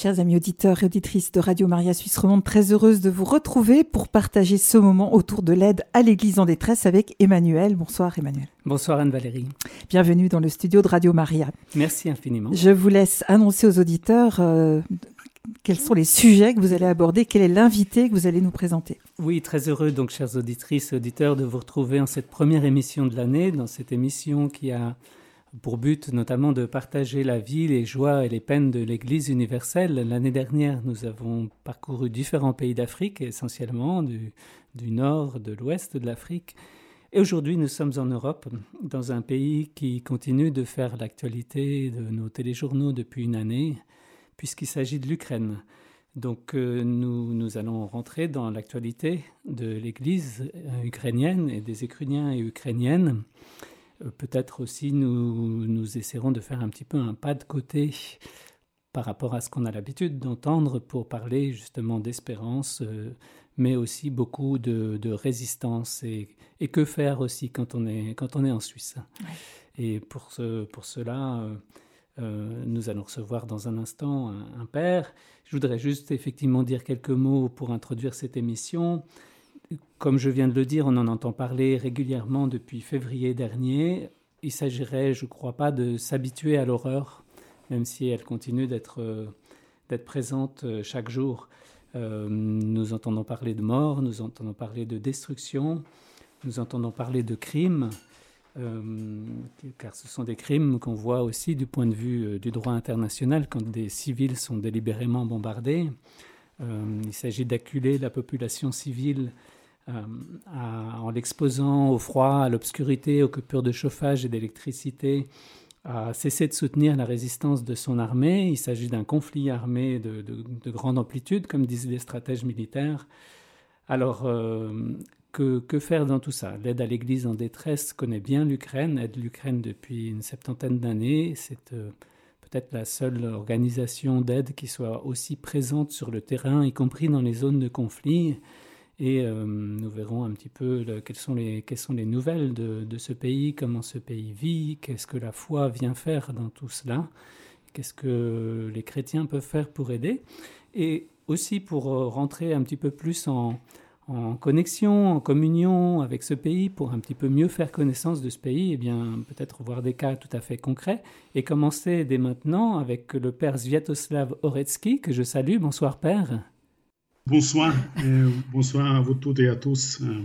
Chers amis auditeurs et auditrices de Radio Maria Suisse Romande, très heureuse de vous retrouver pour partager ce moment autour de l'aide à l'Église en détresse avec Emmanuel. Bonsoir Emmanuel. Bonsoir Anne-Valérie. Bienvenue dans le studio de Radio Maria. Merci infiniment. Je vous laisse annoncer aux auditeurs euh, quels sont les sujets que vous allez aborder, quel est l'invité que vous allez nous présenter. Oui, très heureux donc chers auditrices et auditeurs de vous retrouver en cette première émission de l'année, dans cette émission qui a pour but notamment de partager la vie, les joies et les peines de l'Église universelle. L'année dernière, nous avons parcouru différents pays d'Afrique, essentiellement du, nord, de l'ouest de l'Afrique. Et aujourd'hui, nous sommes en Europe, dans un pays qui continue de faire l'actualité de nos téléjournaux depuis une année, puisqu'il s'agit de l'Ukraine. Donc euh, nous, nous, allons rentrer dans l'actualité de l'Église euh, ukrainienne et des Ukrainiens et Ukrainiennes. Euh, peut-être aussi nous, nous essaierons de faire un petit peu un pas de côté par rapport à ce qu'on a l'habitude d'entendre pour parler justement d'espérance, euh, mais aussi beaucoup de, résistance et, et, que faire aussi quand on est, quand on est en Suisse. Et pour, ce, pour cela, euh, nous allons recevoir dans un instant un, un, père. Je voudrais juste effectivement dire quelques mots pour introduire cette émission. Comme je viens de le dire, on en entend parler régulièrement depuis février dernier. Il s'agirait, je crois pas, de s'habituer à l'horreur, même si elle continue d'être euh, présente euh, chaque jour. Euh, nous entendons parler de mort, nous entendons parler de destruction, nous entendons parler de crimes, car ce sont des crimes qu'on voit aussi du point de vue du droit international quand des civils sont délibérément bombardés. il s'agit d'acculer la population civile euh, en l'exposant au froid, à l'obscurité, aux coupures de chauffage et d'électricité, a cessé de soutenir la résistance de son armée. Il s'agit d'un conflit armé de, grande amplitude, comme disent les stratèges militaires. Alors, euh, que, faire dans tout ça? L'aide à l'Église en détresse connaît bien l'Ukraine, aide l'Ukraine depuis une septantaine d'années. C'est euh, peut-être la seule organisation d'aide qui soit aussi présente sur le terrain, y compris dans les zones de conflit. Et euh, nous verrons un petit peu quelles, sont les, nouvelles de, ce pays, comment ce pays vit, qu'est-ce que la foi vient faire dans tout cela, qu'est-ce que les chrétiens peuvent faire pour aider. Et aussi pour euh, rentrer un petit peu plus en, en connexion, en communion avec ce pays, pour un petit peu mieux faire connaissance de ce pays, et eh bien peut-être voir des cas tout à fait concrets, et commencer dès maintenant avec le père Sviatoslav Oretsky, que je salue. Bonsoir père. Bonsoir, bonsoir à vous toutes et à tous. Euh,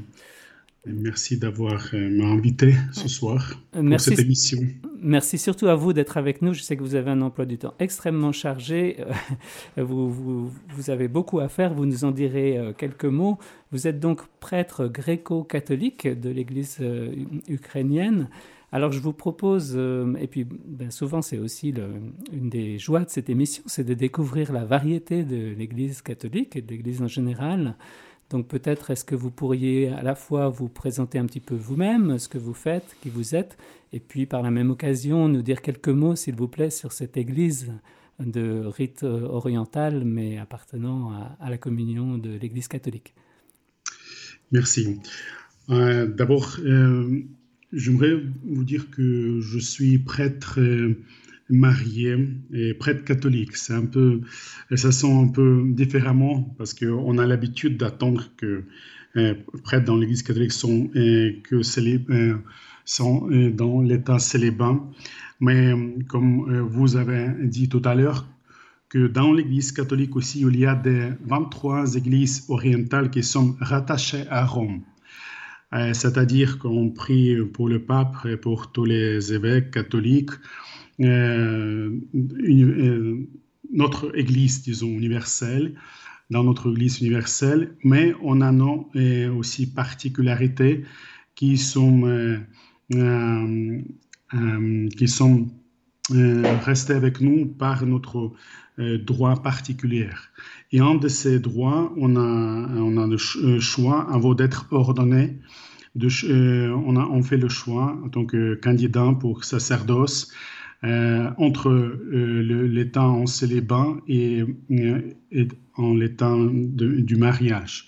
merci d'avoir euh, m'invité ce soir pour merci, cette émission. Merci surtout à vous d'être avec nous. Je sais que vous avez un emploi du temps extrêmement chargé. Vous, vous, vous avez beaucoup à faire. Vous nous en direz euh, quelques mots. Vous êtes donc prêtre gréco-catholique de l'Église ukrainienne. Alors je vous propose, euh, et puis ben, souvent c'est aussi une des joies de cette émission, c'est de découvrir la variété de l'Église catholique et de l'Église en général. Donc peut-être est-ce que vous pourriez à la fois vous présenter un petit peu vous-même, ce que vous faites, qui vous êtes, et puis par la même occasion nous dire quelques mots, s'il vous plaît, sur cette Église de rite oriental, mais appartenant à, la communion de l'Église catholique. Merci. Euh, D'abord, euh, J'aimerais vous dire que je suis prêtre euh, marié et prêtre catholique. C'est un peu, ça sent un peu différemment parce qu'on a l'habitude d'attendre que euh, prêtres dans l'Église catholique sont, euh, que euh, sont dans l'état célibat. Mais comme vous avez dit tout à l'heure, que dans l'Église catholique aussi, il y a des 23 églises orientales qui sont rattachées à Rome. Euh, c'est-à-dire qu'on prie pour le pape et pour tous les évêques catholiques. Euh, euh, notre Église, disons, universelle, dans notre Église universelle, mais on a nos, aussi particularités qui sont, qui sont restées avec nous par notre droit particulier. Et un de ces droits, on a, on a le euh, choix, avant d'être ordonné, euh, on, a, on fait le choix en tant que candidat pour sacerdoce euh, entre l'état en célibat et, en l'état du mariage.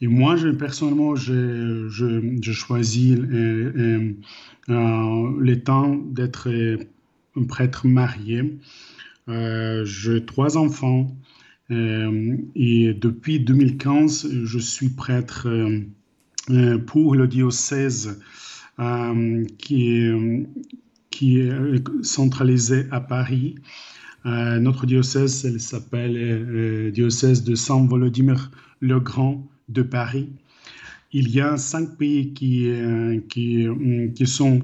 Et moi, personnellement, je, je choisis l'état d'être un prêtre marié. J'ai trois enfants. Et depuis 2015, je suis prêtre pour le diocèse qui est, qui est centralisé à Paris. notre diocèse, elle s'appelle diocèse de Saint Volodymyr le Grand de Paris. Il y a cinq pays qui, euh, qui, euh, qui, sont,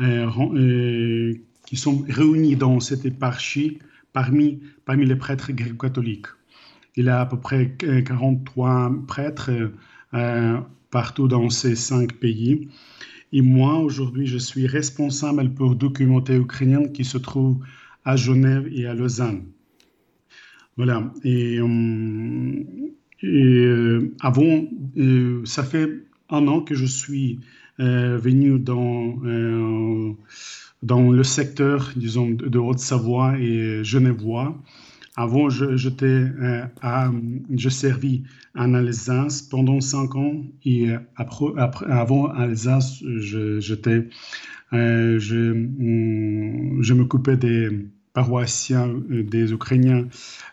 euh, qui sont réunis dans cette éparchie parmi, parmi les prêtres gréco-catholiques. Il y a à peu près 43 prêtres partout dans ces cinq pays. Et moi, aujourd'hui, je suis responsable pour documenter ukrainien qui se trouve à Genève et à Lausanne. Voilà. Et, euh, avant, euh, ça fait un an que je suis euh, venu dans, dans le secteur, disons, de Haute-Savoie et Genevois. Avant, je, j'étais, à, je servis en Alsace pendant cinq ans et après, après avant Alsace, je, j'étais, je, mm, je m'occupais des paroissiens, des Ukrainiens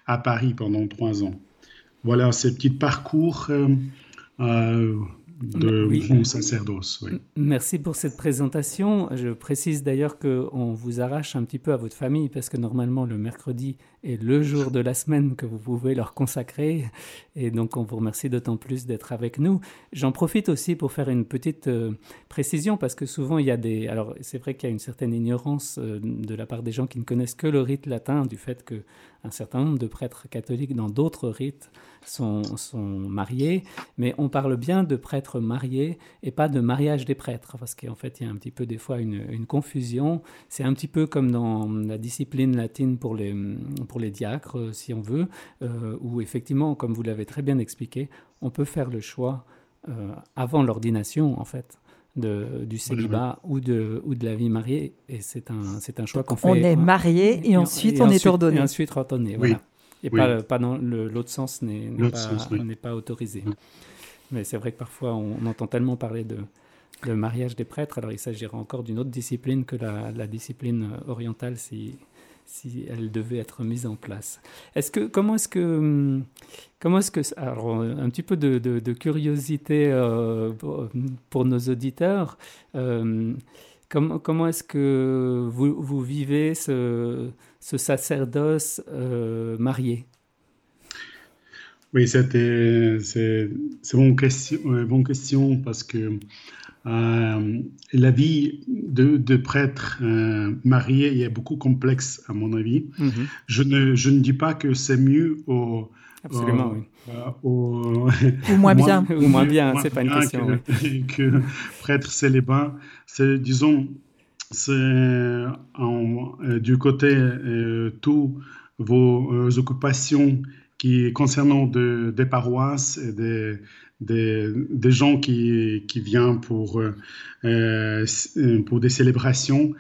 à Paris pendant trois ans voilà ces petits parcours euh, euh, de mon sacerdoce. Merci pour cette présentation. Je précise d'ailleurs qu'on vous arrache un petit peu à votre famille parce que normalement le mercredi est le jour de la semaine que vous pouvez leur consacrer. Et donc on vous remercie d'autant plus d'être avec nous. J'en profite aussi pour faire une petite euh, précision parce que souvent il y a des... Alors c'est vrai qu'il y a une certaine ignorance de la part des gens qui ne connaissent que le rite latin du fait que un certain nombre de prêtres catholiques dans d'autres rites sont, sont, mariés, mais on parle bien de prêtres mariés et pas de mariage des prêtres, parce qu'en fait, il y a un petit peu des fois une, confusion. C'est un petit peu comme dans la discipline latine pour les, pour les diacres, si on veut, euh, où effectivement, comme vous l'avez très bien expliqué, on peut faire le choix euh, avant l'ordination, en fait du célibat ou, de, ou de la vie mariée. Et c'est un, c'est un choix qu'on fait. On est marié et, ensuite on est ordonné. Et ensuite ordonné, voilà. Et pas, pas dans l'autre sens n'est, n'est pas, autorisé. Mais c'est vrai que parfois on, entend tellement parler de, le mariage des prêtres, alors il s'agira encore d'une autre discipline que la, la discipline orientale si, si elle devait être mise en place. Est-ce que comment est-ce que hum, comment est-ce que alors un petit peu de, curiosité euh, pour, nos auditeurs. Euh, comment, comment est-ce que vous, vous vivez ce, ce sacerdoce euh, marié? Oui, c'était c'est une bonne question, bonne question parce que euh, la vie de, prêtre euh, marié est beaucoup complexe, à mon avis. Mhm. je, ne, je ne dis pas que c'est mieux au. Absolument, oui. Euh, au, ou moins bien. ou moins bien, c'est pas une question. Que, prêtre célibat, c'est, disons, c'est du côté tous vos occupations qui concernant de, des paroisses et des, des, des gens qui, qui viennent pour, euh, euh, pour des célébrations,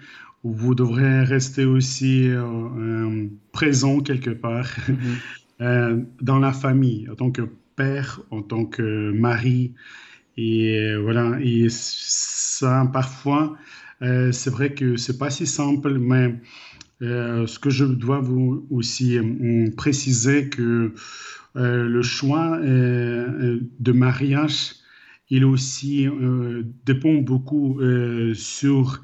vous devrez rester aussi euh, présent quelque part mm-hmm. dans la famille, en tant que père, en tant que mari. Et voilà, et ça, parfois, c'est vrai que c'est pas si simple, mais ce que je dois vous aussi préciser que euh, le choix euh, euh, de mariage, il aussi dépend beaucoup sur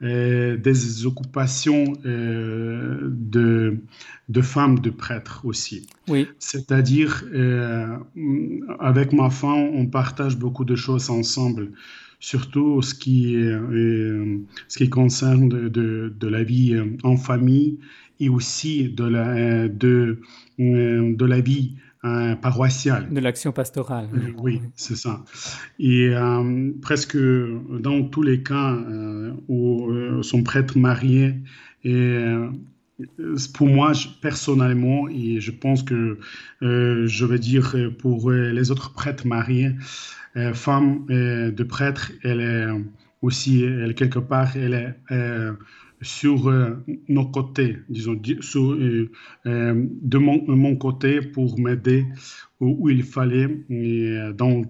des occupations de, de, femmes, de prêtres aussi. Oui. C'est-à-dire, avec ma femme, on partage beaucoup de choses ensemble, surtout ce qui, ce qui concerne de, de, de, la vie en famille et aussi de la, de, de la vie paroissial. De l'action pastorale. Oui, c'est ça. Et euh, presque dans tous les cas euh, où euh, son prêtre marié, et pour moi personnellement, et je pense que je vais dire pour les autres prêtres mariés, femme de prêtre, elle est aussi, elle, quelque part, elle est sur nos côtés, disons, sur, de mon, côté pour m'aider où, il fallait dans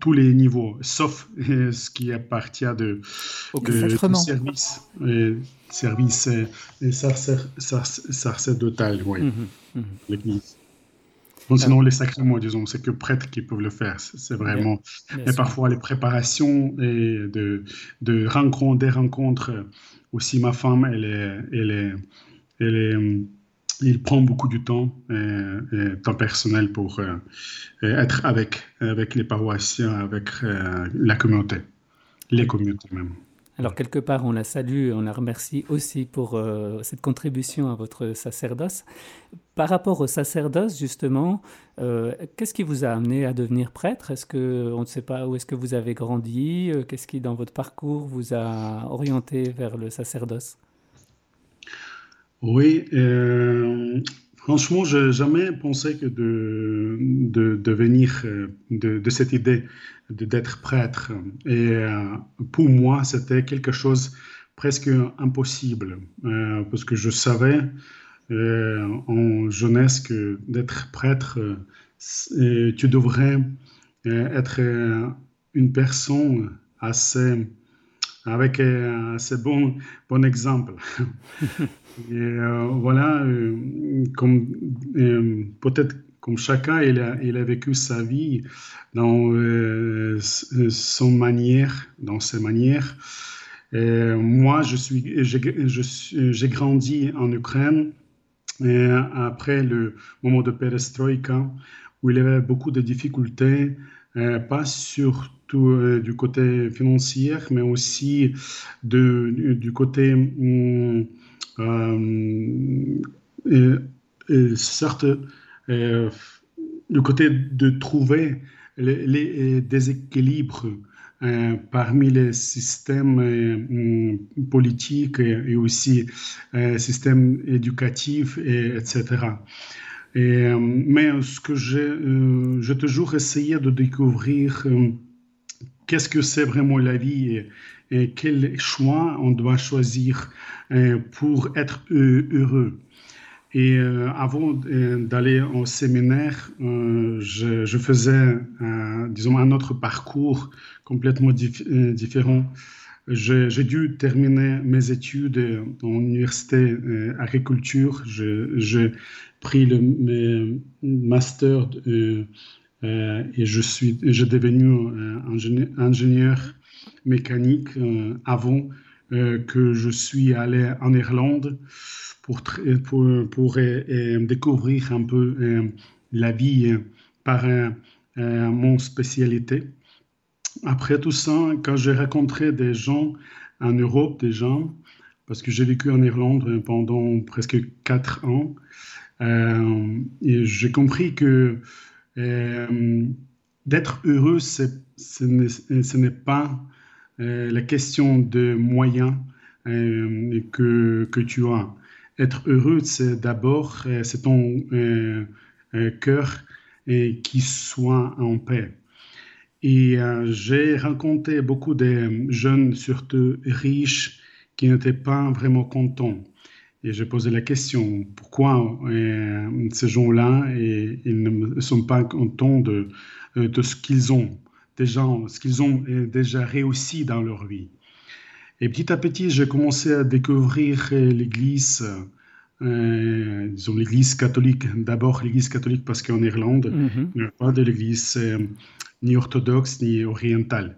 tous les niveaux, sauf ce qui appartient de, de, service, service sacerdotal, oui, mmh, mmh. l'Église sinon, les sacrements, disons, c'est que prêtres qui peuvent le faire. C'est vraiment. et parfois, les préparations et de, de rencontres, des rencontres. Aussi, ma femme, elle est. Elle est, elle est il prend beaucoup de temps, et, temps personnel pour euh, être avec, avec les paroissiens, avec euh, la communauté, les communautés même. Alors quelque part, on la salue, on la remercie aussi pour euh, cette contribution à votre sacerdoce. Par rapport au sacerdoce, justement, euh, qu'est-ce qui vous a amené à devenir prêtre? Est-ce que on ne sait pas où est-ce que vous avez grandi? Euh, Qu'est-ce qui, dans votre parcours, vous a orienté vers le sacerdoce? Oui, franchement, je n'ai jamais pensé que de, venir de cette idée d'être prêtre. Et euh, pour moi, c'était quelque chose presque impossible, euh, parce que je savais euh, en jeunesse que d'être prêtre, tu devrais être une personne assez avec un assez bon, bon exemple. Et voilà, comme peut-être comme chacun, il a, vécu sa vie dans euh, son manière, dans ses manières. moi, je suis, j'ai grandi en Ukraine après le moment de perestroïka, où il y avait beaucoup de difficultés, euh, pas surtout euh, du côté financier, mais aussi du côté hum, euh, le côté de trouver les, déséquilibres euh, parmi les systèmes euh, politiques et, aussi systèmes éducatifs, et, etc. Et, mais ce que j'ai toujours essayé de découvrir, qu'est-ce que c'est vraiment la vie et, et quel choix on doit choisir pour être heureux. Et euh, avant euh, d'aller au séminaire, euh, je, faisais, disons, un autre parcours complètement différent. J'ai dû terminer mes études en université agriculture. J'ai pris le master et je suis, j'ai devenu ingénieur, ingénieur mécanique avant que je suis allé en Irlande pour, pour, pour euh, euh, découvrir un peu euh, la vie par mon spécialité. Après tout ça, quand j'ai rencontré des gens en Europe, des gens, parce que j'ai vécu en Irlande pendant presque quatre ans, j'ai compris que d'être heureux, ce n'est pas la question de moyens que, que tu as être heureux, c'est d'abord, euh, c'est ton euh, euh, cœur qui soit en paix. Et j'ai rencontré beaucoup de jeunes, surtout riches, qui n'étaient pas vraiment contents. Et j'ai posé la question, pourquoi ces gens-là, ils ne sont pas contents de, de ce qu'ils ont, ce qu'ils ont déjà réussi dans leur vie? Et petit à petit, j'ai commencé à découvrir l'Église, euh, disons l'Église catholique. D'abord l'Église catholique parce qu'en Irlande, mhm. il n'y a pas de l'Église euh, ni orthodoxe ni orientale.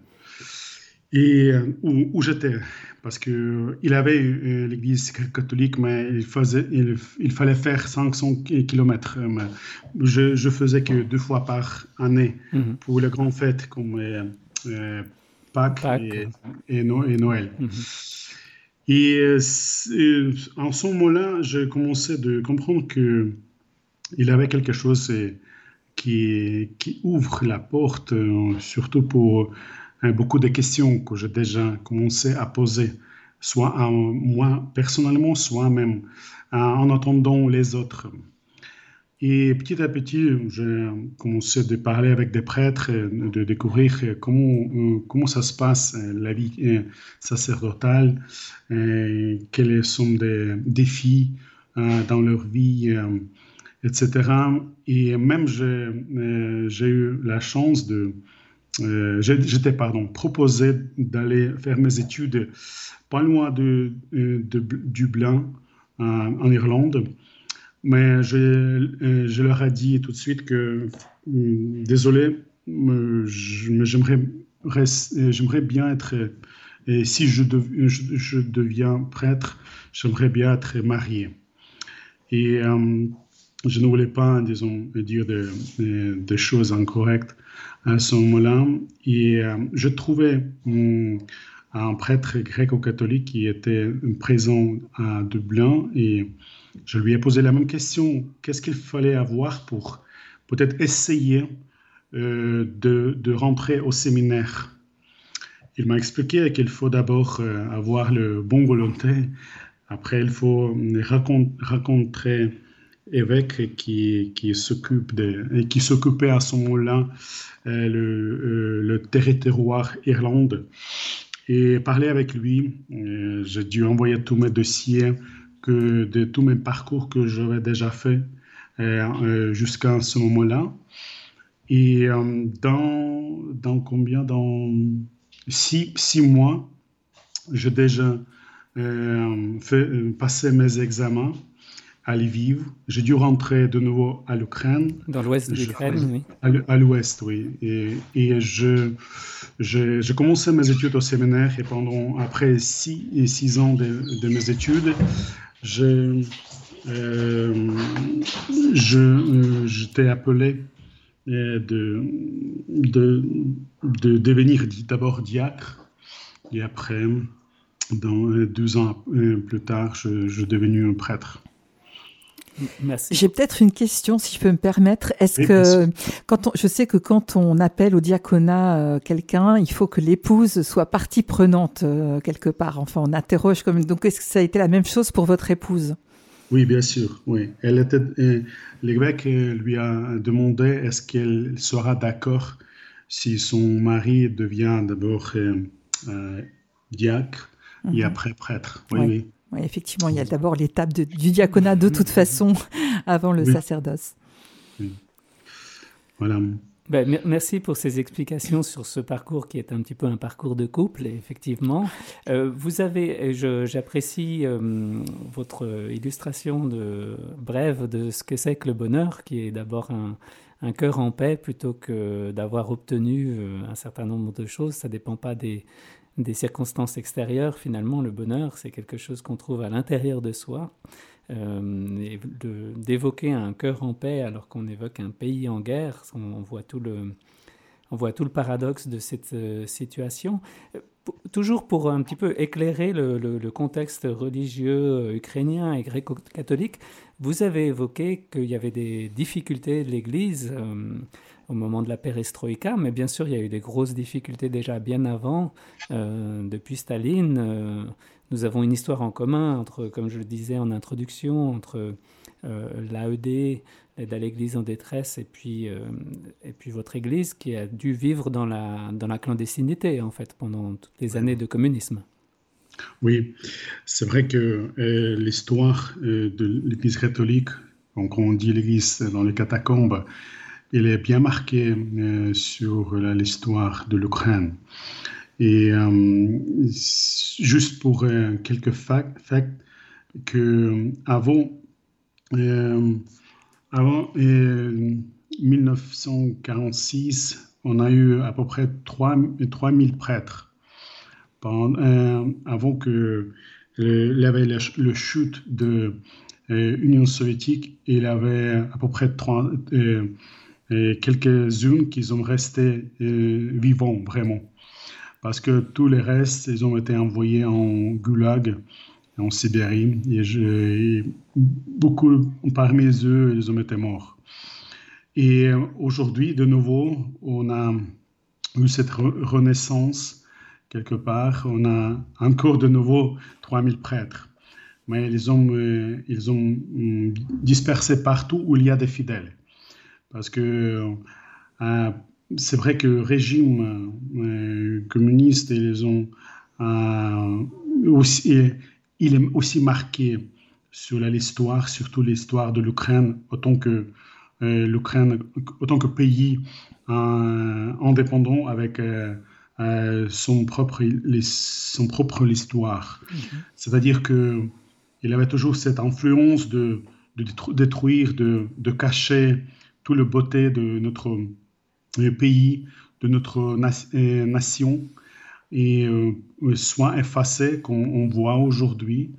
Et euh, où, j'étais, parce qu'il il avait l'Église catholique, mais il, faisait, il, fallait faire 500 km. Je, je faisais que deux fois par année mhm. pour les grandes fêtes comme Pâques, et, Noël. Mhm. Et euh, en ce moment-là, j'ai commencé à comprendre qu'il y avait quelque chose euh, qui, qui ouvre la porte, euh, surtout pour beaucoup de questions que j'ai déjà commencé à poser, soit moi personnellement, soit même en entendant les autres. Et petit à petit, j'ai commencé à parler avec des prêtres, de découvrir comment, comment ça se passe, la vie sacerdotale, quels sont les défis dans leur vie, etc. Et même j'ai eu la chance de... J'étais, pardon, proposé d'aller faire mes études pas loin de, de Dublin, en Irlande. Mais je, euh, je, leur ai dit tout de suite que, hum, désolé, j'aimerais j'aimerais bien être, si je, deviens prêtre, j'aimerais bien être marié. Et je ne voulais pas, disons, dire des choses incorrectes à ce moment-là. Et je trouvais un prêtre gréco-catholique qui était présent à Dublin et je lui ai posé la même question. Qu'est-ce qu'il fallait avoir pour peut-être essayer euh, de, rentrer au séminaire? Il m'a expliqué qu'il faut d'abord euh, avoir le bon volonté. Après, il faut rencontrer évêque qui, s'occupe de, qui s'occupait à ce moment-là euh, le, le, territoire Irlande et parler avec lui. J'ai dû envoyer tous mes dossiers que de tous mes parcours que j'avais déjà fait euh, euh, jusqu'à ce moment-là. Et euh, dans, dans combien Dans six, six mois, j'ai déjà fait passer mes examens à Lviv. J'ai dû rentrer de nouveau à l'Ukraine. Dans l'ouest de l'Ukraine, oui. À l'ouest, oui. Et, et je, j'ai commencé mes études au séminaire et pendant, après six, six ans de, de mes études, je, euh, je, euh, appelé euh, de, de, de devenir d'abord diacre et après, dans, deux ans plus tard, je, je devenu un prêtre. J'ai peut-être une question, si je peux me permettre. Est-ce que, quand on, je sais que quand on appelle au diaconat euh, quelqu'un, il faut que l'épouse soit partie prenante euh, quelque part. Enfin, on interroge comme. Donc, est-ce que ça a été la même chose pour votre épouse? Oui, bien sûr. Oui, elle était. L'évêque lui a demandé est-ce qu'elle sera d'accord si son mari devient d'abord euh, diacre et mhm. après prêtre. Oui, oui. Oui, effectivement, il y a d'abord l'étape du diaconat de toute façon avant le sacerdoce. Voilà. Ben, merci pour ces explications sur ce parcours qui est un petit peu un parcours de couple, effectivement. Euh, vous avez, j'apprécie euh, votre illustration de brève de ce que c'est que le bonheur, qui est d'abord un, un cœur en paix plutôt que d'avoir obtenu euh, un certain nombre de choses. Ça ne dépend pas des, circonstances extérieures, finalement, le bonheur, c'est quelque chose qu'on trouve à l'intérieur de soi. Euh, d'évoquer un cœur en paix alors qu'on évoque un pays en guerre, on, voit tout le, on voit tout le paradoxe de cette euh, situation. toujours pour un petit peu éclairer le, contexte religieux euh, ukrainien et gréco-catholique, vous avez évoqué qu'il y avait des difficultés de l'Église au moment de la perestroïka, mais bien sûr, il y a eu des grosses difficultés déjà bien avant. Euh, depuis Staline, euh, nous avons une histoire en commun entre, comme je le disais en introduction, entre euh, l'AED, l'aide à l'Église en détresse, et puis, et puis votre Église qui a dû vivre dans la, dans la clandestinité, en fait, pendant toutes les années de communisme. Oui, c'est vrai que l'histoire de l'Église catholique, donc on dit l'Église dans les catacombes, il est bien marqué euh, sur l'histoire de l'Ukraine. Et euh, juste pour euh, quelques facts, que avant, avant 1946, on a eu à peu près 3000 prêtres. avant que il avait le, chute de l'Union soviétique, il y avait à peu près 30, et quelques-unes qui sont restées euh, vivants vraiment. Parce que tous les restes, ils ont été envoyés en goulag, en Sibérie, et, beaucoup parmi eux, ils ont été morts. Et aujourd'hui, de nouveau, on a eu cette renaissance quelque part. On a encore de nouveau 3000 prêtres. mais ils ont, ils ont dispersé partout où il y a des fidèles. Parce que c'est vrai que le régime communiste, ils ont aussi, il est aussi marqué sur l'histoire, surtout l'histoire de l'Ukraine, autant que euh, l'Ukraine, autant que pays euh, indépendant avec euh, son, propre, son propre histoire. Mhm. C'est-à-dire que il avait toujours cette influence de, de détruire, de, de, cacher tout le beauté de notre pays, de notre nation, et soit effacé, qu'on voit aujourd'hui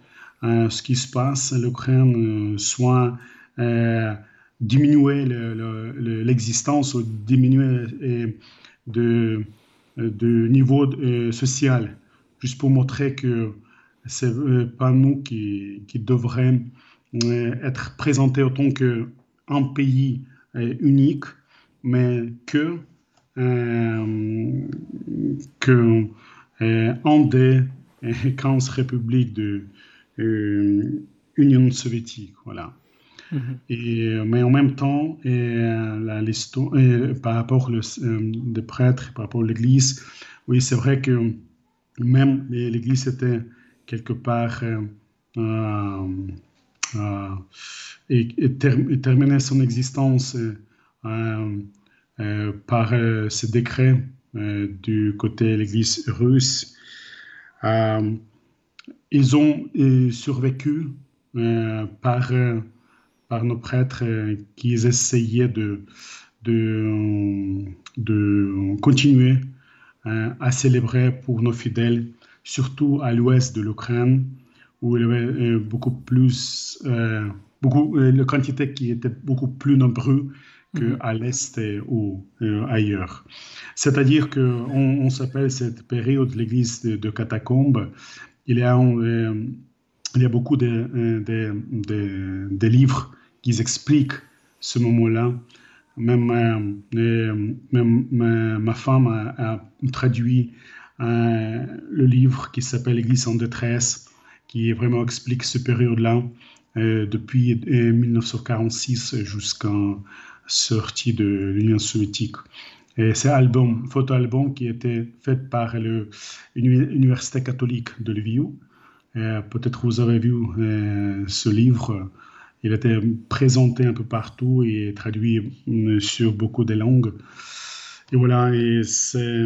euh, ce qui se passe, l'Ukraine euh, soit euh, diminuer l'existence ou diminuer de, niveau social, juste pour montrer que c'est pas nous qui, qui être présentés autant qu'un pays unique, mais que, que un des 15 républiques de, euh, Union soviétique, voilà. Mhm. Et, euh, mais en même temps, et, euh, par rapport aux des prêtres, par rapport à l'Église, oui, c'est vrai que même l'Église était quelque part et, terminait son existence par ce décret du côté de l'Église russe. Ils ont euh, survécu euh, par, euh, nos prêtres qui essayaient de, continuer à célébrer pour nos fidèles, surtout à l'ouest de l'Ukraine, où il y avait beaucoup plus, beaucoup, la quantité qui était beaucoup plus nombreux qu'à mhm. l'est ou ailleurs. C'est-à-dire qu'on on, s'appelle cette période l'église de, de catacombes il y a, euh, il y a beaucoup de, euh, de, de, livres qui expliquent ce moment-là. Même, euh, même ma, femme a, traduit le livre qui s'appelle L'Église en détresse, qui vraiment explique ce période-là, depuis 1946 jusqu'à sortie de l'Union soviétique. Et c'est album, photo-album qui était fait par l'Université catholique de Lviv. Peut-être vous avez vu euh, ce livre. Il était présenté un peu partout et traduit euh, sur beaucoup de langues. Et voilà, et c'est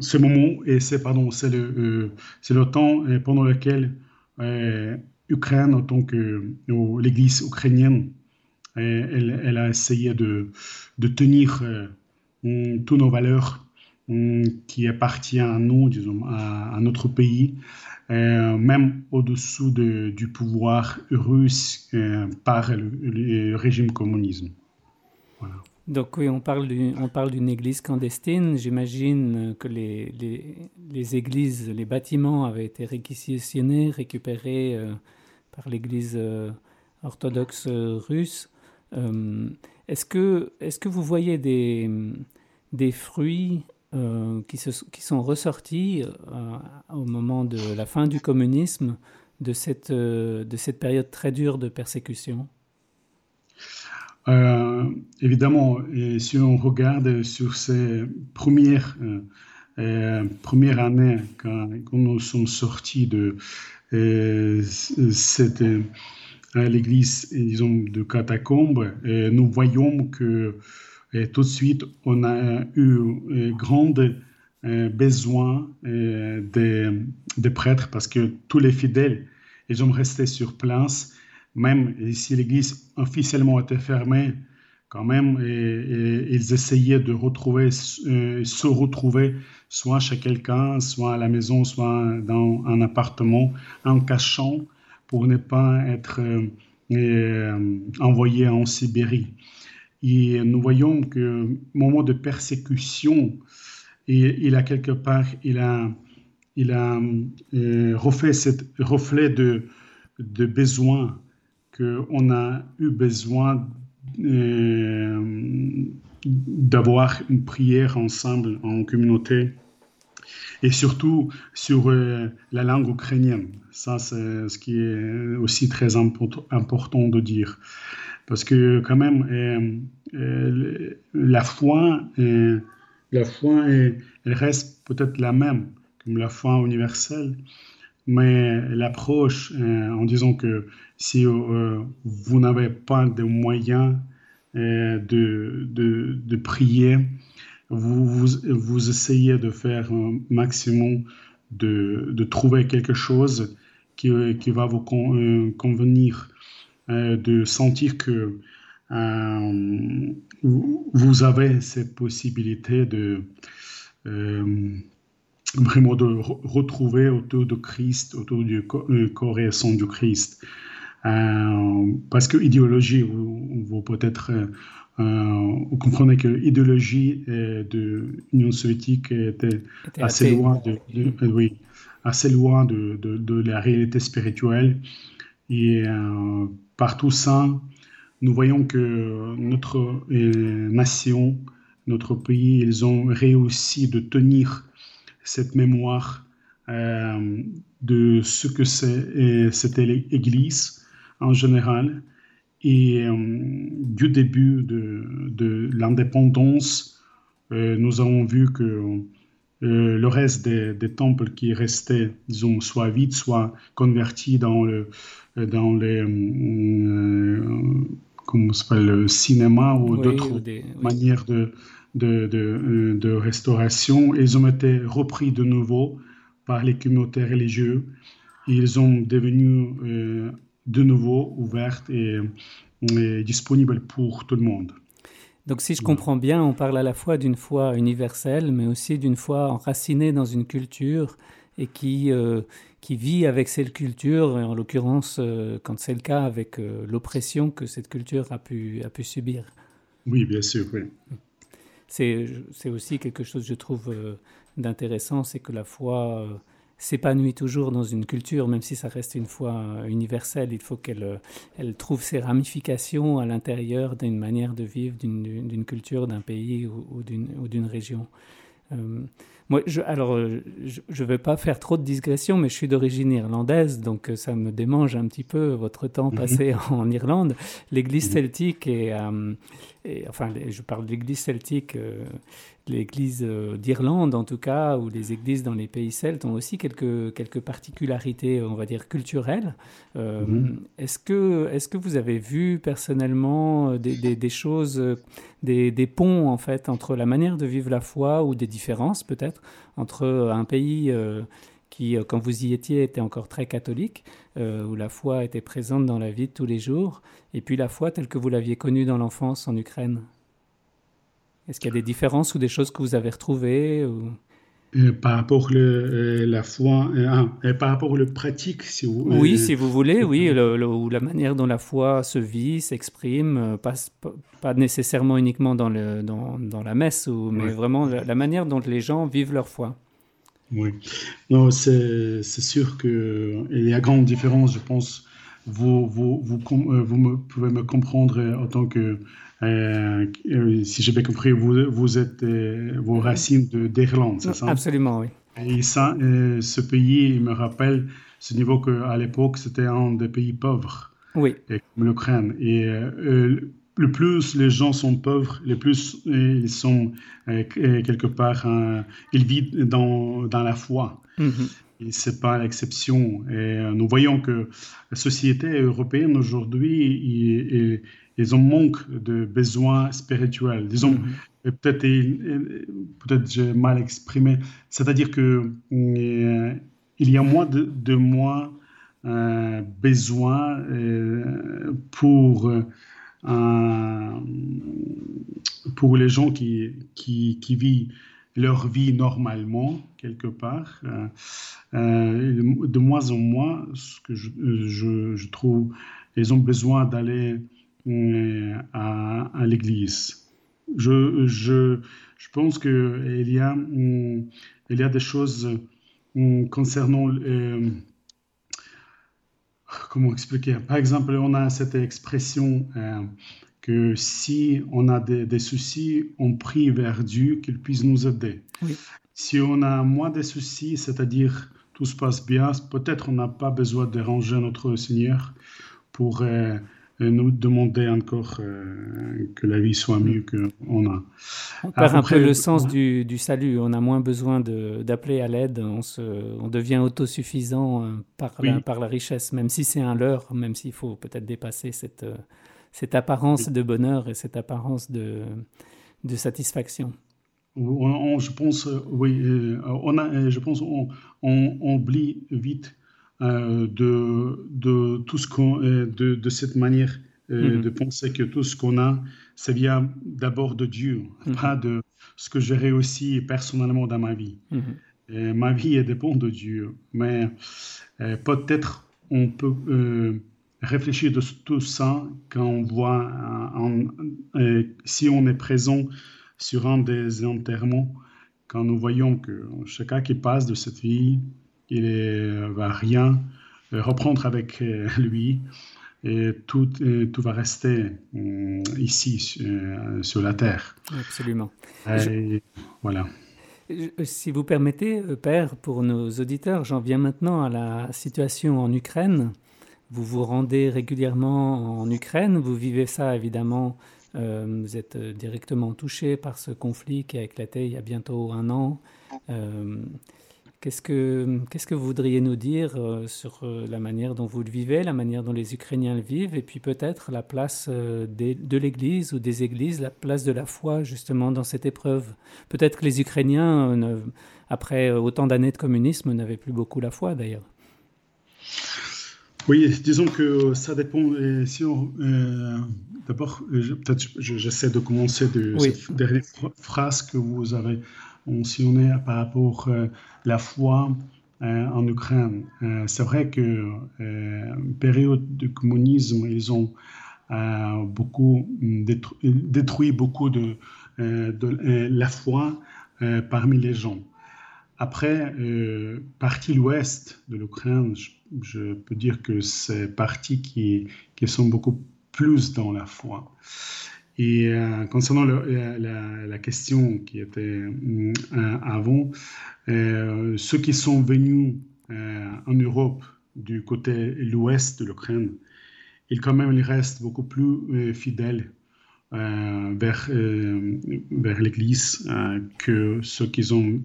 ce moment, et c'est pardon, c'est le, euh, c'est le temps pendant lequel l'Ukraine, en que l'Église ukrainienne, elle, elle, a essayé de, tenir toutes nos valeurs qui appartiennent à nous, disons, à, notre pays, euh, même au-dessous de, du pouvoir russe euh, par le, régime communisme. Donc oui, on parle d'une église clandestine. J'imagine que les, églises, les bâtiments avaient été réquisitionnés, récupérés euh, par l'église orthodoxe russe. Est-ce que, est que vous voyez des, des fruits euh, qui, se, qui, sont ressortis euh, au moment de la fin du communisme de cette, euh, de cette période très dure de persécution? Évidemment, si on regarde sur ces premières, premières années, quand, nous sommes sortis de cette l'église, disons, de catacombes, nous voyons que tout de suite, on a eu un grand euh, besoin euh, de, prêtres parce que tous les fidèles, ils ont resté sur place, même si l'église officiellement était fermée, quand même, ils essayaient de retrouver, euh, se retrouver soit chez quelqu'un, soit à la maison, soit dans un appartement, en cachant pour ne pas être envoyé en Sibérie. Et nous voyons que moment de persécution, il a quelque part, il a, il a euh, refait cette reflet de, de besoin qu'on a eu besoin euh, d'avoir une prière ensemble en communauté. Et surtout sur la langue ukrainienne. Ça, c'est ce qui est aussi très important de dire. Parce que quand même, la foi, la foi elle reste peut-être la même comme la foi universelle, mais l'approche en disant que si vous n'avez pas de moyens de, de, prier, vous, essayez de faire un maximum de, trouver quelque chose qui, va vous euh, convenir, euh, de sentir que euh, vous avez cette possibilité de vraiment de retrouver autour de Christ, autour du corps et sang du Christ. parce que idéologie, vous, vous peut-être euh, vous comprenez que l'idéologie euh, de l'Union soviétique était, assez, loin de, euh, oui, assez loin de, de, la réalité spirituelle. Et par tout ça, nous voyons que notre nation, notre pays, ils ont réussi de tenir cette mémoire de ce que c'était l'Église en général et euh, du début de, de l'indépendance, euh, nous avons vu que euh, le reste des, temples qui restaient, disons, soit vides, soit convertis dans le, dans les, comment le cinéma ou d'autres manières de, de, de, de, restauration. Ils ont été repris de nouveau par les communautés religieuses. Ils ont devenu de nouveau ouverte et, disponible pour tout le monde. Donc si je comprends bien, on parle à la fois d'une foi universelle, mais aussi d'une foi enracinée dans une culture et qui, euh, qui vit avec cette culture, et en l'occurrence, euh, quand c'est le cas, avec euh, l'oppression que cette culture a pu, a pu subir. Oui, bien sûr, oui. C'est aussi quelque chose, je trouve, d'intéressant, c'est que la foi s'épanouit toujours dans une culture, même si ça reste une foi universelle. Il faut qu'elle euh, elle trouve ses ramifications à l'intérieur d'une manière de vivre, d'une culture, d'un pays ou, ou d'une région. Euh, moi, je, alors, euh, je ne vais pas faire trop de digressions, mais je suis d'origine irlandaise, donc ça me démange un petit peu votre temps mhm. passé en Irlande. L'Église mhm. celtique et, enfin, je parle de l'Église celtique l'Église euh, d'Irlande, en tout cas, ou les églises dans les pays celtes, ont aussi quelques, quelques particularités, on va dire, culturelles. Euh, mhm. Est-ce que, est que vous avez vu personnellement euh, des, des, choses, des, des, ponts, en fait, entre la manière de vivre la foi, ou des différences, peut-être, entre un pays qui, quand vous y étiez, était encore très catholique, où la foi était présente dans la vie de tous les jours, et puis la foi telle que vous l'aviez connue dans l'enfance en Ukraine. Est-ce qu'il y a des différences ou des choses que vous avez retrouvées ou... Euh, par rapport à euh, la foi, euh, par rapport au pratique, si vous Oui, si vous voulez, oui, ou la manière dont la foi se vit, s'exprime, pas, pas, nécessairement uniquement dans, le, dans, dans la messe, ou, mais vraiment la, manière dont les gens vivent leur foi. Oui, non, c'est sûr qu'il y a grande différence, je pense. Vous, vous, vous, vous me, pouvez me comprendre en tant que euh, euh, si j'ai bien compris, vous, vous êtes euh, vos racines d'Irlande, c'est ça? Absolument, oui. Et ça, ce pays, il me rappelle ce niveau qu'à l'époque, c'était un des pays pauvres, oui. comme l'Ukraine. Et le plus les gens sont pauvres, le plus ils sont quelque part, ils vivent dans, dans la foi. Ce n'est pas l'exception. Nous voyons que la société européenne aujourd'hui, ils ont manque de besoins spirituels. Disons, mm-hmm. peut-être peut-être j'ai mal exprimé. C'est-à-dire que euh, il y a moins de, de moins euh, besoin euh, pour pour les gens qui, qui, vivent leur vie normalement quelque part. de moins en moins, ce que je, je, trouve, ils ont besoin d'aller euh, à, l'Église. Je, je, je, pense qu'il y, a, il y a des choses hum, concernant... Comment expliquer? Par exemple, on a cette expression euh, que si on a des, des, soucis, on prie vers Dieu qu'il puisse nous aider. si on a moins de soucis, c'est-à-dire tout se passe bien, peut-être on n'a pas besoin de ranger notre Seigneur pour euh, nous demander encore euh, que la vie soit mieux qu'on a. On perd un peu le sens du, du, salut, on a moins besoin d'appeler à l'aide, on, on devient autosuffisant euh, par, la, par la richesse, même si c'est un leurre, même s'il faut peut-être dépasser cette, cette apparence de bonheur et cette apparence de, de satisfaction. je pense, oui, on a, je pense on, on oublie vite euh, de, de, tout ce qu'on, euh, de, de, cette manière euh, mhm. de penser que tout ce qu'on a, ça vient d'abord de Dieu, mhm. pas de ce que j'ai réussi personnellement dans ma vie. Mhm. ma vie dépend de Dieu, mais peut-être on peut réfléchir de tout ça quand on voit, si on est présent sur un des enterrements, quand nous voyons que chacun qui passe de cette vie, il ne va rien euh, reprendre avec euh, lui et tout, euh, tout va rester ici sur la terre. Absolument. Voilà. Si vous permettez, Père, pour nos auditeurs, j'en viens maintenant à la situation en Ukraine. Vous vous rendez régulièrement en Ukraine, vous vivez ça évidemment, vous êtes directement touché par ce conflit qui a éclaté il y a bientôt un an. Qu'est-ce que, qu'est-ce que vous voudriez nous dire euh, sur euh, la manière dont vous le vivez, la manière dont les Ukrainiens le vivent, et puis peut-être la place euh, de l'Église ou des Églises, la place de la foi justement dans cette épreuve? Peut-être que les Ukrainiens, après autant d'années de communisme, n'avaient plus beaucoup la foi d'ailleurs. Oui, disons que ça dépend. si d'abord, peut-être j'essaie de commencer de cette dernière phrase que vous avez mentionné par rapport à la foi euh, en Ukraine. Euh, c'est vrai euh, période du communisme, ils ont beaucoup détruit, beaucoup de, de la foi parmi les gens. Après, partie l'ouest de l'Ukraine, je, peux dire que c'est partie qui, qui sont beaucoup plus dans la foi. Et euh, concernant la, question qui était euh, avant, euh, ceux qui sont venus en Europe du côté l'ouest de l'Ukraine, ils quand même ils restent beaucoup plus fidèles vers, vers l'Église que ceux qui sont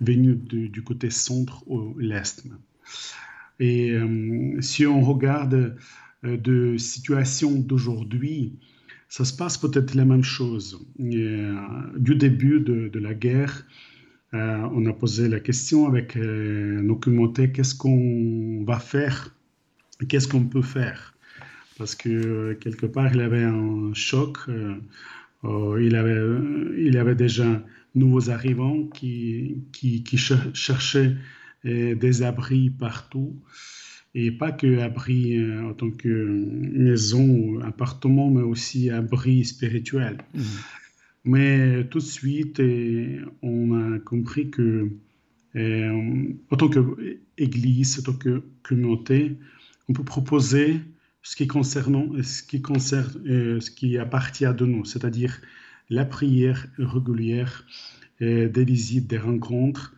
venus du côté centre ou l'est. Et si on regarde de situation d'aujourd'hui, ça se passe peut-être la même chose. Euh, du début de, la guerre, euh, on a posé la question avec euh, nos communautés, qu'est-ce qu'on va faire? Qu'est-ce qu'on peut faire? Parce que quelque part, il avait un choc. il, avait, il avait déjà nouveaux arrivants qui, qui cherchaient des abris partout et pas que abri euh, en tant que maison ou appartement, mais aussi abri spirituel. Mhm. Mais tout de suite, on a compris que euh, en tant qu'église, en tant que communauté, on peut proposer ce qui concerne, ce qui concerne, euh, ce qui appartient à nous, c'est-à-dire la prière régulière, des visites, des rencontres,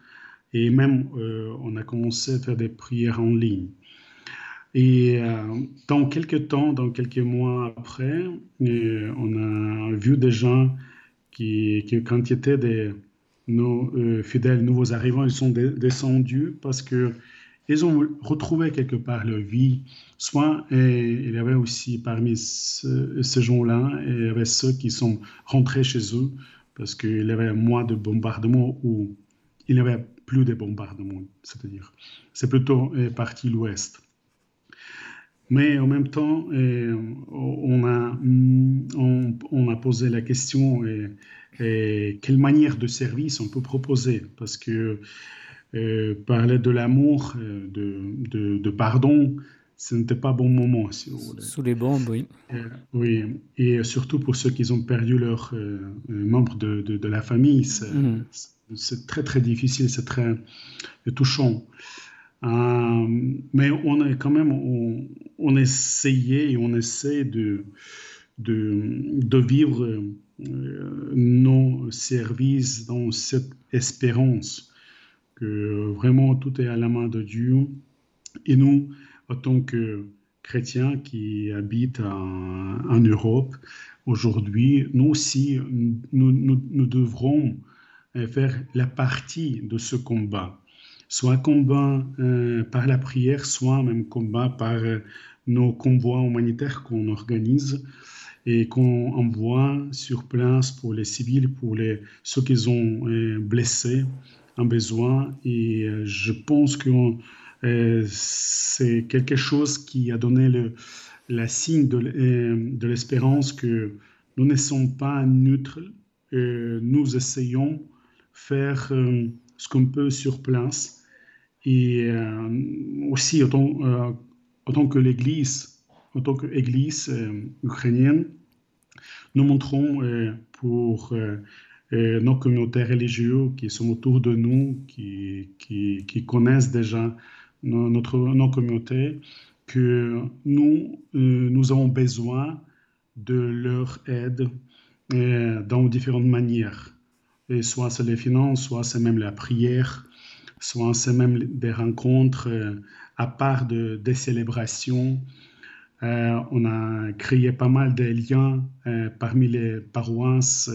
et même on a commencé à faire des prières en ligne. Et euh, dans quelques temps, dans quelques mois après, euh, on a vu des gens qui, quand ils étaient des nos, euh, fidèles nouveaux arrivants, ils sont descendus parce que ils ont retrouvé quelque part leur vie. Soit il y avait aussi parmi ces gens-là, il y avait ceux qui sont rentrés chez eux parce qu'il y avait moins de bombardements ou il n'y avait plus de bombardements, c'est-à-dire c'est plutôt parti l'ouest. Mais en même temps, euh, on, a, on, a posé la question et, quelle manière de service on peut proposer? Parce que euh, parler de l'amour, euh, de, de, pardon, ce n'était pas bon moment. Si Sous les bombes, oui. oui, et surtout pour ceux qui ont perdu leurs membres de, de, la famille, mhm. c'est très très difficile, c'est très touchant. Euh, mais on est quand même, on, essayait et on essaie de, de, vivre euh, nos services dans cette espérance que vraiment tout est à la main de Dieu. Et nous, en tant que chrétiens qui habitent en, Europe, aujourd'hui, nous aussi, nous, nous, devrons faire la partie de ce combat. Soit combat euh, par la prière, soit même combat par euh, nos convois humanitaires qu'on organise et qu'on envoie sur place pour les civils, pour les, ceux qui sont blessés, en besoin. Et je pense que c'est quelque chose qui a donné le, la signe de, l'espérance que nous ne sommes pas neutres. nous essayons faire euh, ce qu'on peut sur place. Et euh, aussi, en tant, euh, en tant que l'Église, en tant qu'Église ukrainienne, nous montrons pour nos communautés religieuses qui sont autour de nous, qui, qui, connaissent déjà notre, nos communautés, que nous, nous avons besoin de leur aide dans différentes manières. Et soit c'est les finances, soit c'est même la prière, soit c'est même des rencontres euh, à part de, des célébrations. Euh, on a créé pas mal de liens euh, parmi les paroisses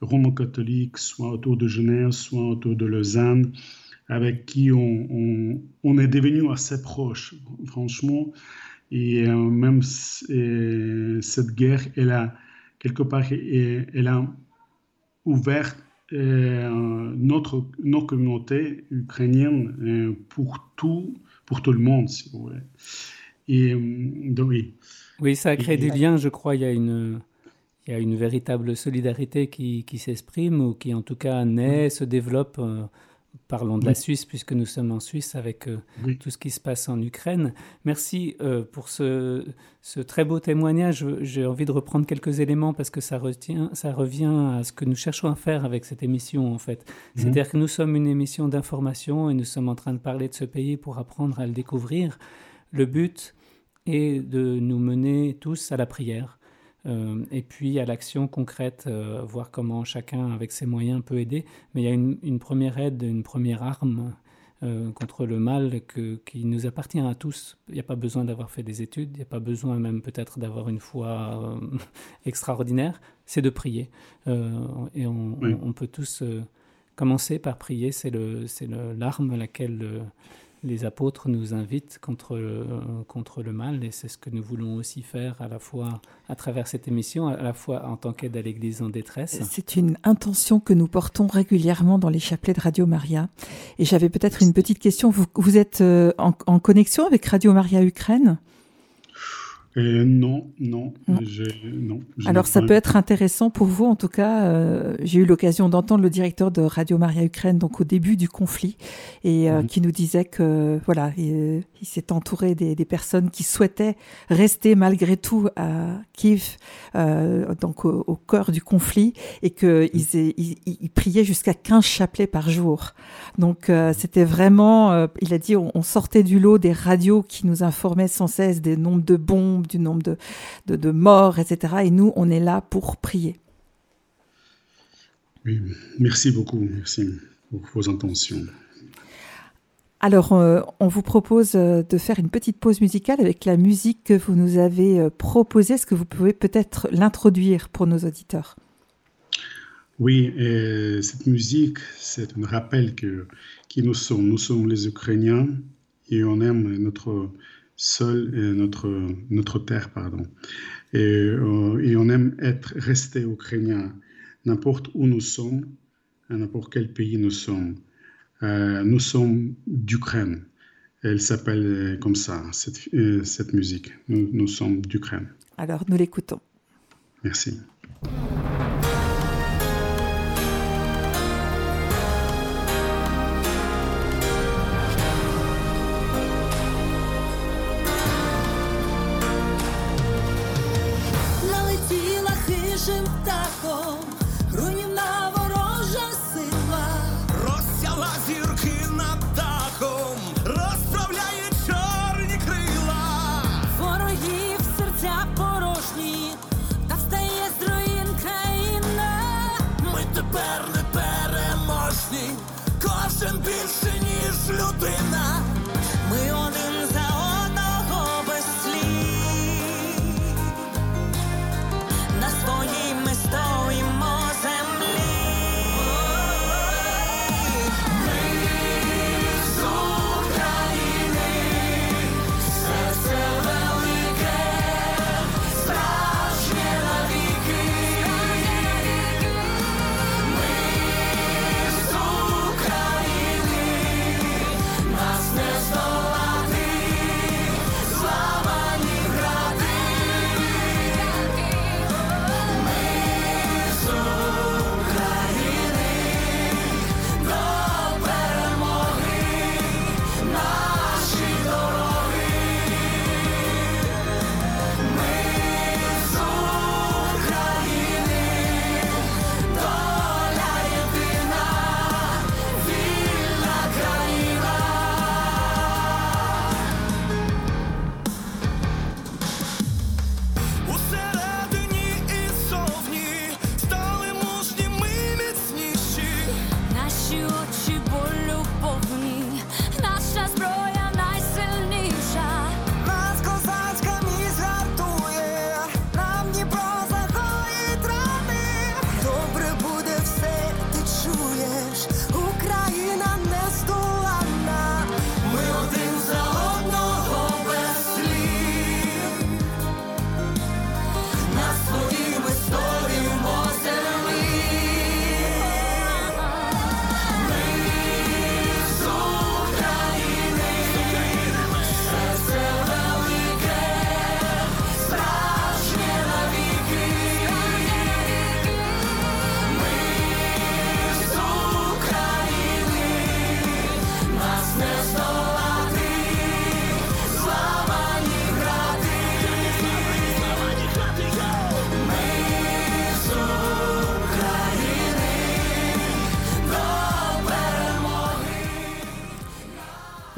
romo-catholiques, soit autour de Genève, soit autour de Lausanne, avec qui on, on, est devenu assez proches, franchement. Et même cette guerre, elle a, quelque part, elle a ouvert euh, notre, nos communautés ukrainiennes euh, pour tout, pour tout le monde, si vous voulez. Et, euh, oui. oui, ça a créé des liens, je crois. Il y a une, il y a une véritable solidarité qui, qui s'exprime ou qui, en tout cas, naît, se développe Parlons de la Suisse, puisque nous sommes en Suisse avec euh, tout ce qui se passe en Ukraine. Merci euh, pour ce, très beau témoignage. J'ai envie de reprendre quelques éléments parce que ça, retient, ça revient à ce que nous cherchons à faire avec cette émission, en fait. Mhm. C'est-à-dire que nous sommes une émission d'information et nous sommes en train de parler de ce pays pour apprendre à le découvrir. Le but est de nous mener tous à la prière. Euh, et puis à l'action concrète, euh, voir comment chacun, avec ses moyens, peut aider. Mais il y a une, première aide, une première arme euh, contre le mal que, qui nous appartient à tous. Il n'y a pas besoin d'avoir fait des études, il n'y a pas besoin même peut-être d'avoir une foi extraordinaire, c'est de prier. et on, on, peut tous commencer par prier, c'est l'arme à laquelle les apôtres nous invitent contre, euh, contre le mal et c'est ce que nous voulons aussi faire à la fois à travers cette émission, à la fois en tant qu'aide à l'Église en détresse. C'est une intention que nous portons régulièrement dans les chapelets de Radio Maria. Et j'avais peut-être une petite question. Vous, êtes euh, en connexion avec Radio Maria Ukraine? Euh, non, non, non. Alors ça peut être intéressant pour vous, en tout cas. Euh, j'ai eu l'occasion d'entendre le directeur de Radio Maria Ukraine, donc au début du conflit, et euh, mhm. qui nous disait que voilà, il, s'est entouré des, personnes qui souhaitaient rester malgré tout à Kiev, donc au, cœur du conflit, et que mhm. ils, priaient jusqu'à 15 chapelets par jour. Donc c'était vraiment, il a dit, on sortait du lot des radios qui nous informaient sans cesse des nombres de bombes du nombre de, de, morts, etc. Et nous, on est là pour prier. Oui, merci beaucoup. Merci pour vos intentions. Alors, euh, on vous propose euh, de faire une petite pause musicale avec la musique que vous nous avez euh, proposée. Est-ce que vous pouvez peut-être l'introduire pour nos auditeurs? Oui, cette musique, c'est un rappel que qui nous sommes. Nous sommes les Ukrainiens et on aime notre seul notre, notre terre. Pardon. Et, euh, et, on aime être resté ukrainien, n'importe où nous sommes, à n'importe quel pays nous sommes. Euh, nous sommes d'Ukraine. Elle s'appelle euh, comme ça, cette, cette musique. Nous, nous sommes d'Ukraine. Alors, nous l'écoutons. Merci.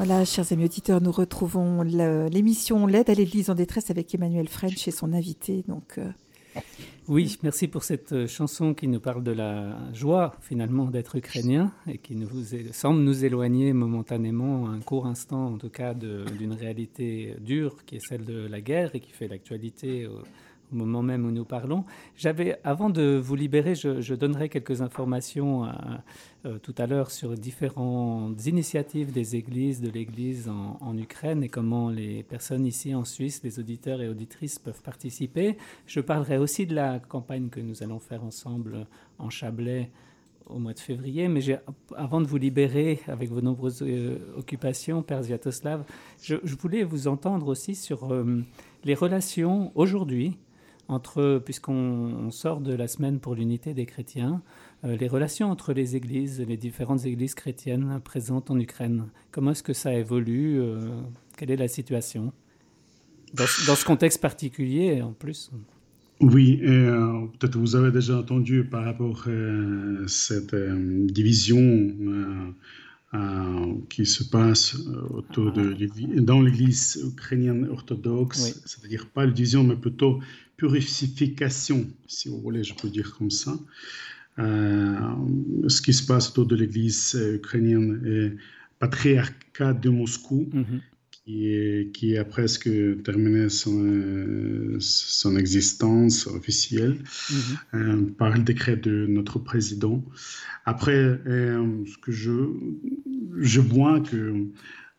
Voilà, chers amis auditeurs, nous retrouvons l'émission L'aide à l'Église en détresse avec Emmanuel French et son invité. Donc, euh, Oui, merci pour cette euh, chanson qui nous parle de la joie finalement d'être ukrainien et qui nous semble nous éloigner momentanément, un court instant en tout cas, d'une réalité dure qui est celle de la guerre et qui fait l'actualité au moment même où nous parlons. J'avais, avant de vous libérer, je, donnerai quelques informations euh, euh, tout à l'heure sur différentes initiatives des églises, de l'Église en, Ukraine et comment les personnes ici en Suisse, les auditeurs et auditrices peuvent participer. Je parlerai aussi de la campagne que nous allons faire ensemble en Chablais au mois de février. Mais avant de vous libérer avec vos nombreuses euh, occupations, Père Sviatoslav, je, voulais vous entendre aussi sur les relations aujourd'hui entre, puisqu'on on sort de la semaine pour l'unité des chrétiens, euh, les relations entre les églises, les différentes églises chrétiennes présentes en Ukraine. Comment est-ce que ça évolue euh, Quelle est la situation dans, ce- dans ce contexte particulier en plus? Oui, euh, peut-être vous avez déjà entendu par rapport à cette division qui se passe autour de l'Église- dans l'Église ukrainienne orthodoxe, Oui. c'est-à-dire pas la division, mais plutôt purification, si vous voulez, je peux dire comme ça. Euh, ce qui se passe autour de l'Église euh, ukrainienne et patriarcat de Moscou, Mhm. qui, est- qui a presque terminé son, son existence officielle Mhm. euh, par le décret de notre président. Après, euh, ce que je, je vois que,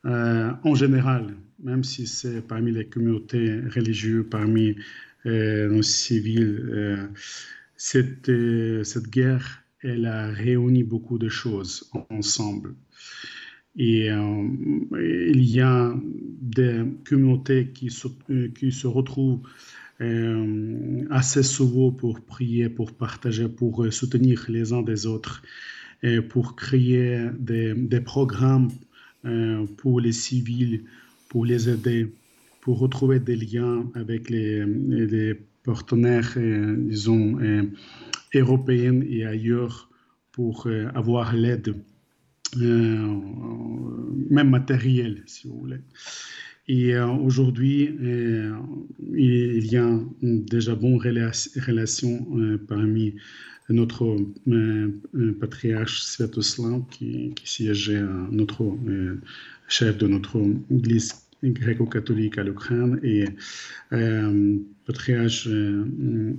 en général, même si c'est parmi les communautés religieuses, parmi euh, nos civils, euh, cette, euh, cette guerre, elle a réuni beaucoup de choses ensemble. Et euh, il y a des communautés qui se, qui se retrouvent assez souvent pour prier, pour partager, pour soutenir les uns des autres, et pour créer des, des programmes pour les civils, pour les aider, pour retrouver des liens avec les, partenaires, euh, disons, euh, européens et ailleurs pour euh, avoir l'aide, même matérielle, si vous voulez. Et aujourd'hui, il y a déjà bonne rela- relation parmi notre patriarche Sviatoslav qui, qui siégeait, notre chef de notre église gréco-catholique à l'Ukraine et euh, patriarche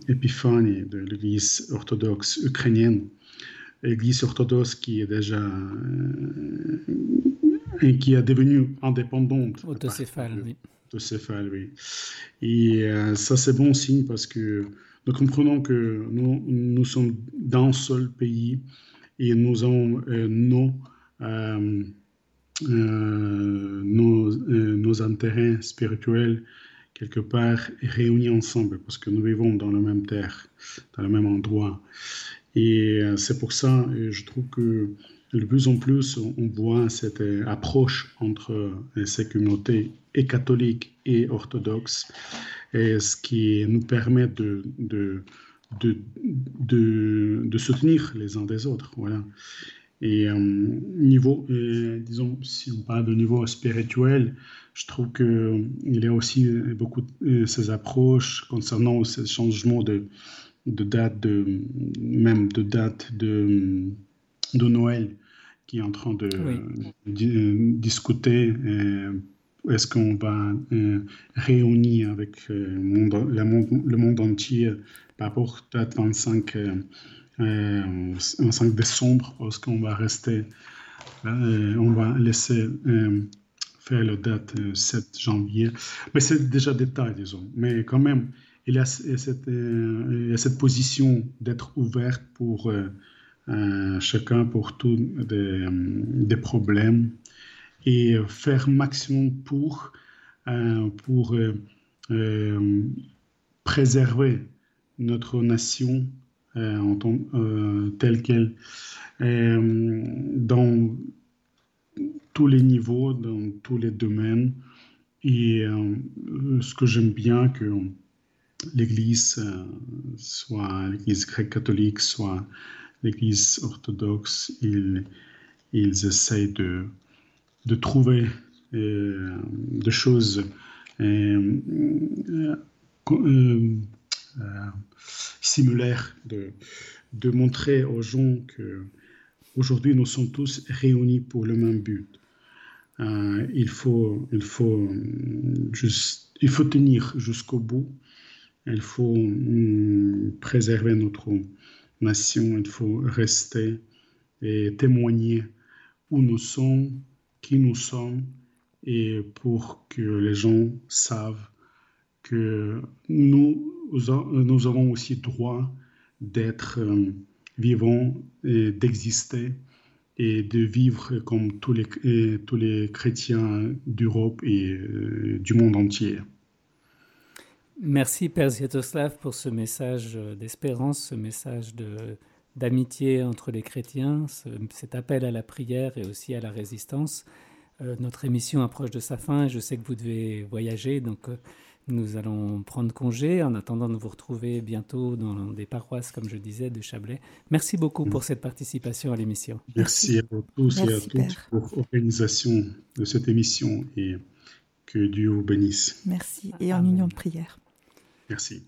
Épiphanie de l'église orthodoxe ukrainienne Église orthodoxe qui est déjà et qui est devenue indépendante. Autocéphale, oui. Autocéphale, oui. Et euh, ça, c'est bon signe parce que nous comprenons que nous, nous sommes dans un seul pays et nous avons euh, nos, euh, nos, nos, intérêts spirituels quelque part réunis ensemble parce que nous vivons dans la même terre, dans le même endroit. Et c'est pour ça, je trouve que de plus en plus, on voit cette euh, approche entre euh, ces communautés et catholiques et orthodoxes, et ce qui nous permet de, de, de, de, soutenir les uns des autres. Voilà. Et euh, niveau, disons, si on parle de niveau spirituel, je trouve qu'il y a aussi beaucoup de ces approches concernant ces changements de, de date, de, même de date de de Noël qui est en train de discuter. Euh, est-ce qu'on va euh, réunir avec euh, le monde entier par rapport à 25, 25 décembre Est-ce qu'on va rester, on va laisser faire la date 7 janvier Mais c'est déjà détail, disons. Mais quand même, il y a cette, cette position d'être ouverte pour euh, chacun pour tous des, des, problèmes et faire maximum pour, euh, pour euh, préserver notre nation en telle qu'elle dans tous les niveaux, dans tous les domaines. Et ce que j'aime bien, que l'Église, soit l'Église grecque catholique, soit l'Église orthodoxe, ils, ils essayent de, de trouver euh, des choses euh, euh, similaires, de, montrer aux gens que aujourd'hui nous sommes tous réunis pour le même but. il, faut, il, faut juste, il faut tenir jusqu'au bout. Il faut hum, préserver notre, nation, il faut rester et témoigner où nous sommes, qui nous sommes, et pour que les gens savent que nous, nous avons aussi droit d'être euh, vivants d'exister et de vivre comme tous les, tous les chrétiens d'Europe et euh, du monde entier. Merci Père Ziatoslav pour ce message euh, d'espérance, ce message d'amitié entre les chrétiens, cet appel à la prière et aussi à la résistance. Notre émission approche de sa fin et je sais que vous devez voyager, donc nous allons prendre congé en attendant de vous retrouver bientôt dans des paroisses, comme je disais, de Chablais. Merci beaucoup pour cette participation à l'émission. Merci à vous tous et à toutes pour l'organisation de cette émission et que Dieu vous bénisse. Merci et en union de prière. Merci.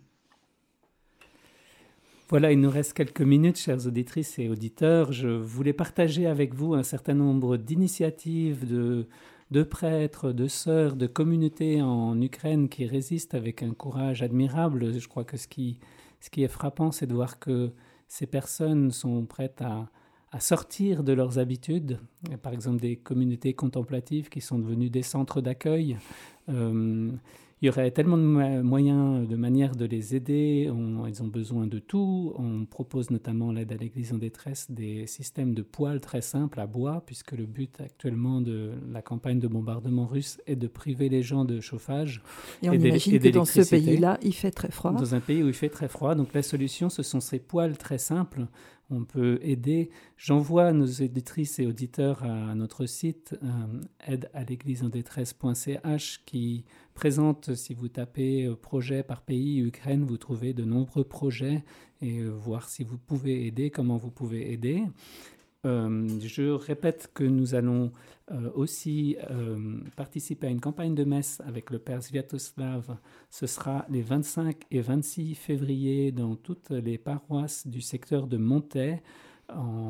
Voilà, il nous reste quelques minutes, chères auditrices et auditeurs. Je voulais partager avec vous un certain nombre d'initiatives de, de prêtres, de sœurs, de communautés en Ukraine qui résistent avec un courage admirable. Je crois que ce qui, ce qui est frappant, c'est de voir que ces personnes sont prêtes à, à sortir de leurs habitudes. Par exemple, des communautés contemplatives qui sont devenues des centres d'accueil. Euh, il y aurait tellement de moyens, de manières de les aider. ils ont besoin de tout. On propose notamment l'aide à l'Église en détresse des systèmes de poêles très simples à bois, puisque le but actuellement de la campagne de bombardement russe est de priver les gens de chauffage. Et on imagine que dans ce pays-là, il fait très froid. Dans un pays où il fait très froid. Donc la solution, ce sont ces poêles très simples on peut aider. J'envoie nos éditrices et auditeurs à notre site euh, aide à l'église en détresse.ch qui présente, si vous tapez euh, projet par pays Ukraine, vous trouvez de nombreux projets et euh, voir si vous pouvez aider, comment vous pouvez aider. Je répète que nous allons euh, aussi euh, participer à une campagne de messe avec le Père Sviatoslav. Ce sera les 25 et 26 février dans toutes les paroisses du secteur de Montaix,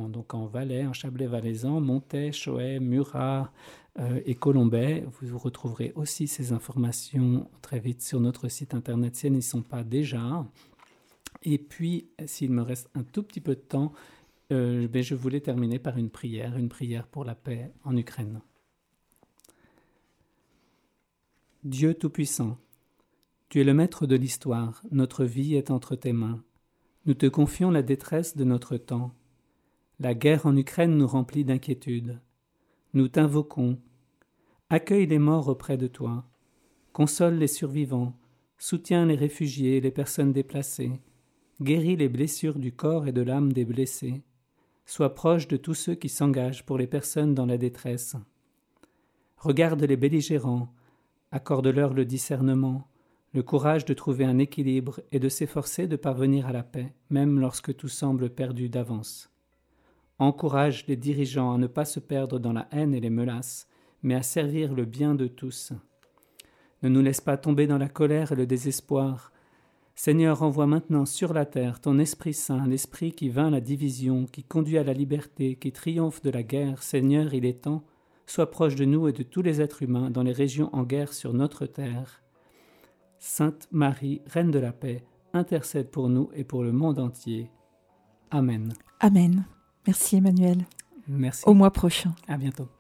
donc en Valais, en Chablais-Valaisan, Montaix, Choët, Murat et Colombais. Vous retrouverez aussi ces informations très vite sur notre site internet si elles n'y sont pas déjà. Et puis, s'il me reste un tout petit peu de temps, euh, ben, je voulais terminer par une prière, une prière pour la paix en Ukraine. Dieu Tout-Puissant, tu es le maître de l'histoire, notre vie est entre tes mains. Nous te confions la détresse de notre temps. La guerre en Ukraine nous remplit d'inquiétude. Nous t'invoquons. Accueille les morts auprès de toi. Console les survivants. Soutiens les réfugiés et les personnes déplacées. Guéris les blessures du corps et de l'âme des blessés. Sois proche de tous ceux qui s'engagent pour les personnes dans la détresse. Regarde les belligérants, accorde-leur le discernement, le courage de trouver un équilibre et de s'efforcer de parvenir à la paix, même lorsque tout semble perdu d'avance. Encourage les dirigeants à ne pas se perdre dans la haine et les menaces, mais à servir le bien de tous. Ne nous laisse pas tomber dans la colère et le désespoir, Seigneur, envoie maintenant sur la terre ton Esprit Saint, l'Esprit qui vainc la division, qui conduit à la liberté, qui triomphe de la guerre. Seigneur, il est temps. Sois proche de nous et de tous les êtres humains dans les régions en guerre sur notre terre. Sainte Marie, Reine de la paix, intercède pour nous et pour le monde entier. Amen. Amen. Merci Emmanuel. Merci. Au mois prochain. À bientôt.